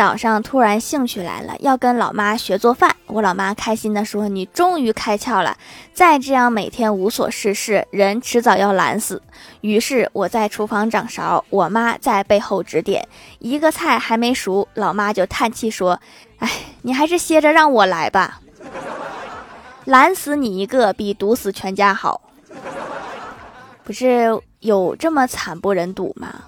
早上突然兴趣来了，要跟老妈学做饭。我老妈开心地说：“你终于开窍了，再这样每天无所事事，人迟早要懒死。”于是我在厨房掌勺，我妈在背后指点。一个菜还没熟，老妈就叹气说：“哎，你还是歇着让我来吧，懒死你一个比毒死全家好。”不是有这么惨不忍睹吗？